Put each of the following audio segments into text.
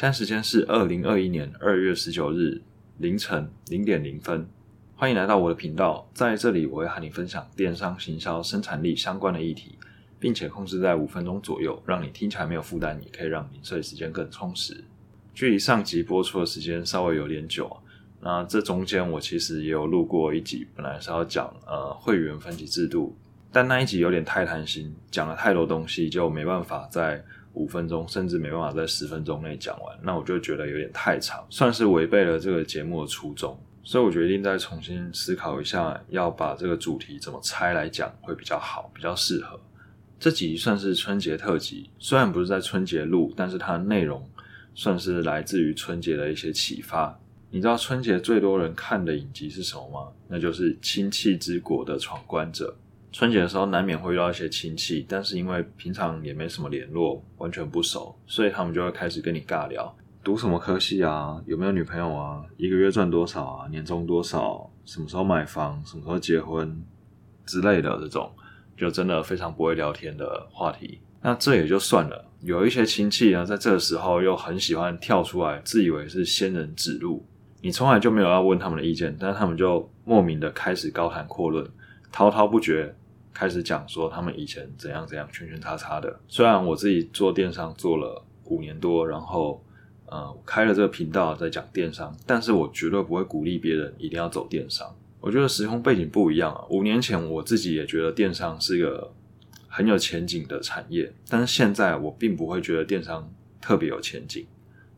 现在时间是二零二一年二月十九日凌晨零点零分。欢迎来到我的频道，在这里我会和你分享电商行销生产力相关的议题，并且控制在五分钟左右，让你听起来没有负担，也可以让零碎时间更充实。距离上集播出的时间稍微有点久，那这中间我其实也有录过一集，本来是要讲呃会员分级制度，但那一集有点太贪心，讲了太多东西，就没办法在。五分钟，甚至没办法在十分钟内讲完，那我就觉得有点太长，算是违背了这个节目的初衷。所以我决定再重新思考一下，要把这个主题怎么拆来讲会比较好，比较适合。这集算是春节特辑，虽然不是在春节录，但是它的内容算是来自于春节的一些启发。你知道春节最多人看的影集是什么吗？那就是《亲戚之国的闯关者》。春节的时候难免会遇到一些亲戚，但是因为平常也没什么联络，完全不熟，所以他们就会开始跟你尬聊，读什么科系啊，有没有女朋友啊，一个月赚多少啊，年终多少，什么时候买房，什么时候结婚？之类的这种，就真的非常不会聊天的话题。那这也就算了，有一些亲戚呢，在这个时候又很喜欢跳出来，自以为是仙人指路，你从来就没有要问他们的意见，但是他们就莫名的开始高谈阔论，滔滔不绝。开始讲说他们以前怎样怎样圈圈叉叉的。虽然我自己做电商做了五年多，然后呃开了这个频道在讲电商，但是我绝对不会鼓励别人一定要走电商。我觉得时空背景不一样啊。五年前我自己也觉得电商是一个很有前景的产业，但是现在我并不会觉得电商特别有前景，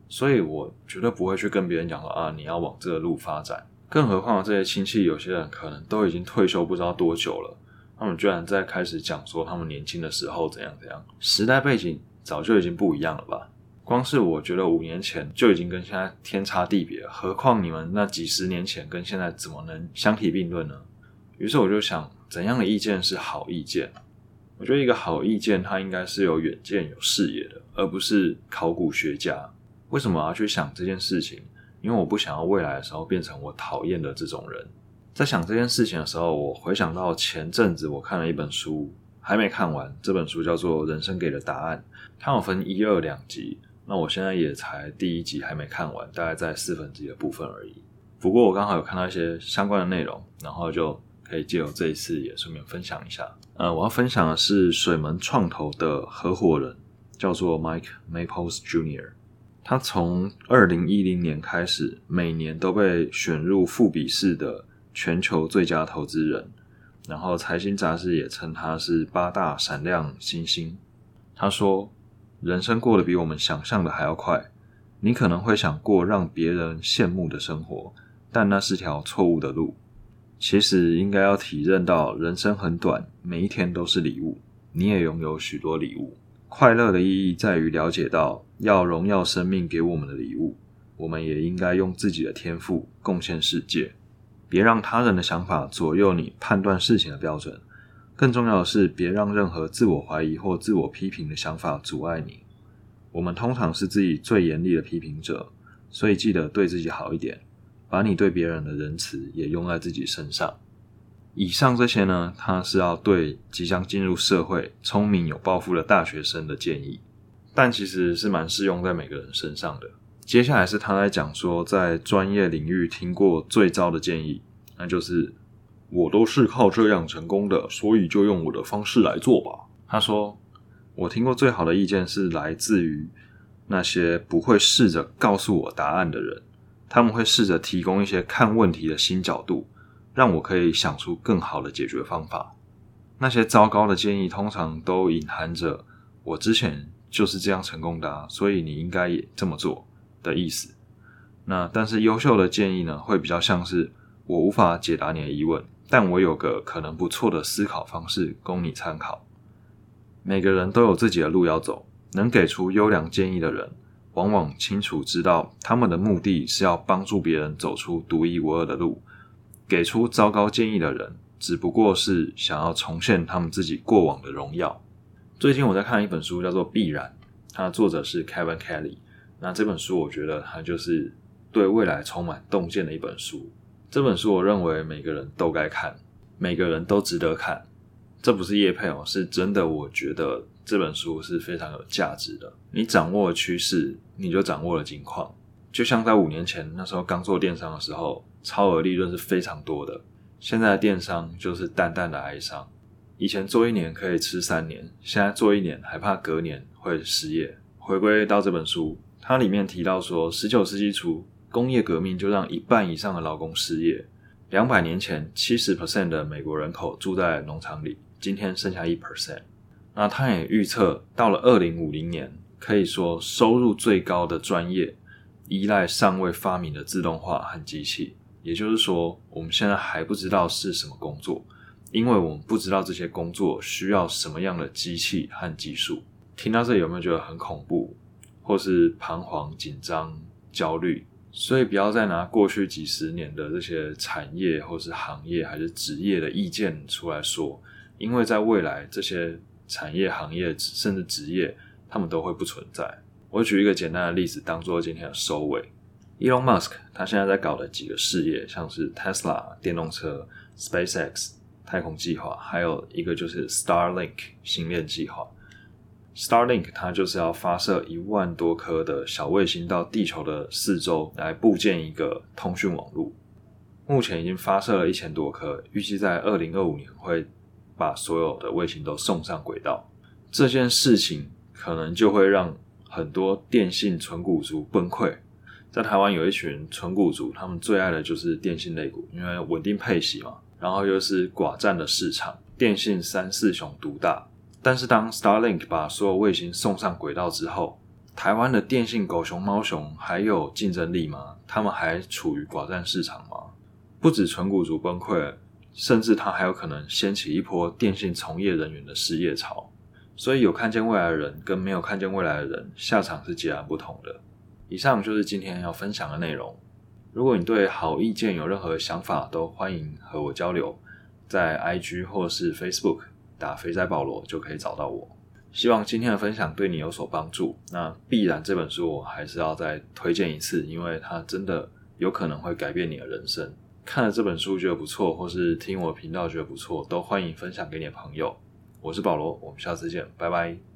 所以我绝对不会去跟别人讲说啊你要往这个路发展。更何况这些亲戚有些人可能都已经退休不知道多久了。他们居然在开始讲说他们年轻的时候怎样怎样，时代背景早就已经不一样了吧？光是我觉得五年前就已经跟现在天差地别，何况你们那几十年前跟现在怎么能相提并论呢？于是我就想，怎样的意见是好意见？我觉得一个好意见，它应该是有远见、有视野的，而不是考古学家。为什么我要去想这件事情？因为我不想要未来的时候变成我讨厌的这种人。在想这件事情的时候，我回想到前阵子我看了一本书，还没看完。这本书叫做《人生给的答案》，它有分一二两集。那我现在也才第一集还没看完，大概在四分之一的部分而已。不过我刚好有看到一些相关的内容，然后就可以借由这一次也顺便分享一下。呃，我要分享的是水门创投的合伙人，叫做 Mike Maples Jr。他从二零一零年开始，每年都被选入富比士的。全球最佳投资人，然后财经杂志也称他是八大闪亮新星。他说：“人生过得比我们想象的还要快。你可能会想过让别人羡慕的生活，但那是条错误的路。其实应该要体认到，人生很短，每一天都是礼物。你也拥有许多礼物。快乐的意义在于了解到，要荣耀生命给我们的礼物，我们也应该用自己的天赋贡献世界。”别让他人的想法左右你判断事情的标准。更重要的是，别让任何自我怀疑或自我批评的想法阻碍你。我们通常是自己最严厉的批评者，所以记得对自己好一点，把你对别人的仁慈也用在自己身上。以上这些呢，他是要对即将进入社会、聪明有抱负的大学生的建议，但其实是蛮适用在每个人身上的。接下来是他在讲说，在专业领域听过最糟的建议，那就是我都是靠这样成功的，所以就用我的方式来做吧。他说，我听过最好的意见是来自于那些不会试着告诉我答案的人，他们会试着提供一些看问题的新角度，让我可以想出更好的解决方法。那些糟糕的建议通常都隐含着我之前就是这样成功的，所以你应该也这么做。的意思，那但是优秀的建议呢，会比较像是我无法解答你的疑问，但我有个可能不错的思考方式供你参考。每个人都有自己的路要走，能给出优良建议的人，往往清楚知道他们的目的是要帮助别人走出独一无二的路。给出糟糕建议的人，只不过是想要重现他们自己过往的荣耀。最近我在看一本书，叫做《必然》，它的作者是 Kevin Kelly。那这本书，我觉得它就是对未来充满洞见的一本书。这本书，我认为每个人都该看，每个人都值得看。这不是叶配哦，是真的，我觉得这本书是非常有价值的。你掌握了趋势，你就掌握了金矿。就像在五年前那时候刚做电商的时候，超额利润是非常多的。现在的电商就是淡淡的哀伤。以前做一年可以吃三年，现在做一年还怕隔年会失业。回归到这本书，它里面提到说，十九世纪初工业革命就让一半以上的劳工失业。两百年前，七十 percent 的美国人口住在农场里，今天剩下一 percent。那他也预测到了二零五零年，可以说收入最高的专业。依赖尚未发明的自动化和机器，也就是说，我们现在还不知道是什么工作，因为我们不知道这些工作需要什么样的机器和技术。听到这有没有觉得很恐怖，或是彷徨、紧张、焦虑？所以不要再拿过去几十年的这些产业或是行业还是职业的意见出来说，因为在未来这些产业、行业甚至职业，他们都会不存在。我举一个简单的例子，当做今天的收尾。Elon Musk 他现在在搞的几个事业，像是 Tesla 电动车、SpaceX 太空计划，还有一个就是 Starlink 星链计划。Starlink 它就是要发射一万多颗的小卫星到地球的四周来布建一个通讯网络。目前已经发射了一千多颗，预计在二零二五年会把所有的卫星都送上轨道。这件事情可能就会让很多电信纯股族崩溃，在台湾有一群纯股族，他们最爱的就是电信类股，因为稳定配息嘛，然后又是寡占的市场，电信三四雄独大。但是当 Starlink 把所有卫星送上轨道之后，台湾的电信狗熊猫熊还有竞争力吗？他们还处于寡占市场吗？不止纯股族崩溃，甚至它还有可能掀起一波电信从业人员的失业潮。所以有看见未来的人跟没有看见未来的人下场是截然不同的。以上就是今天要分享的内容。如果你对好意见有任何想法，都欢迎和我交流，在 IG 或是 Facebook 打“肥仔保罗”就可以找到我。希望今天的分享对你有所帮助。那必然这本书我还是要再推荐一次，因为它真的有可能会改变你的人生。看了这本书觉得不错，或是听我频道觉得不错，都欢迎分享给你的朋友。我是保罗，我们下次见，拜拜。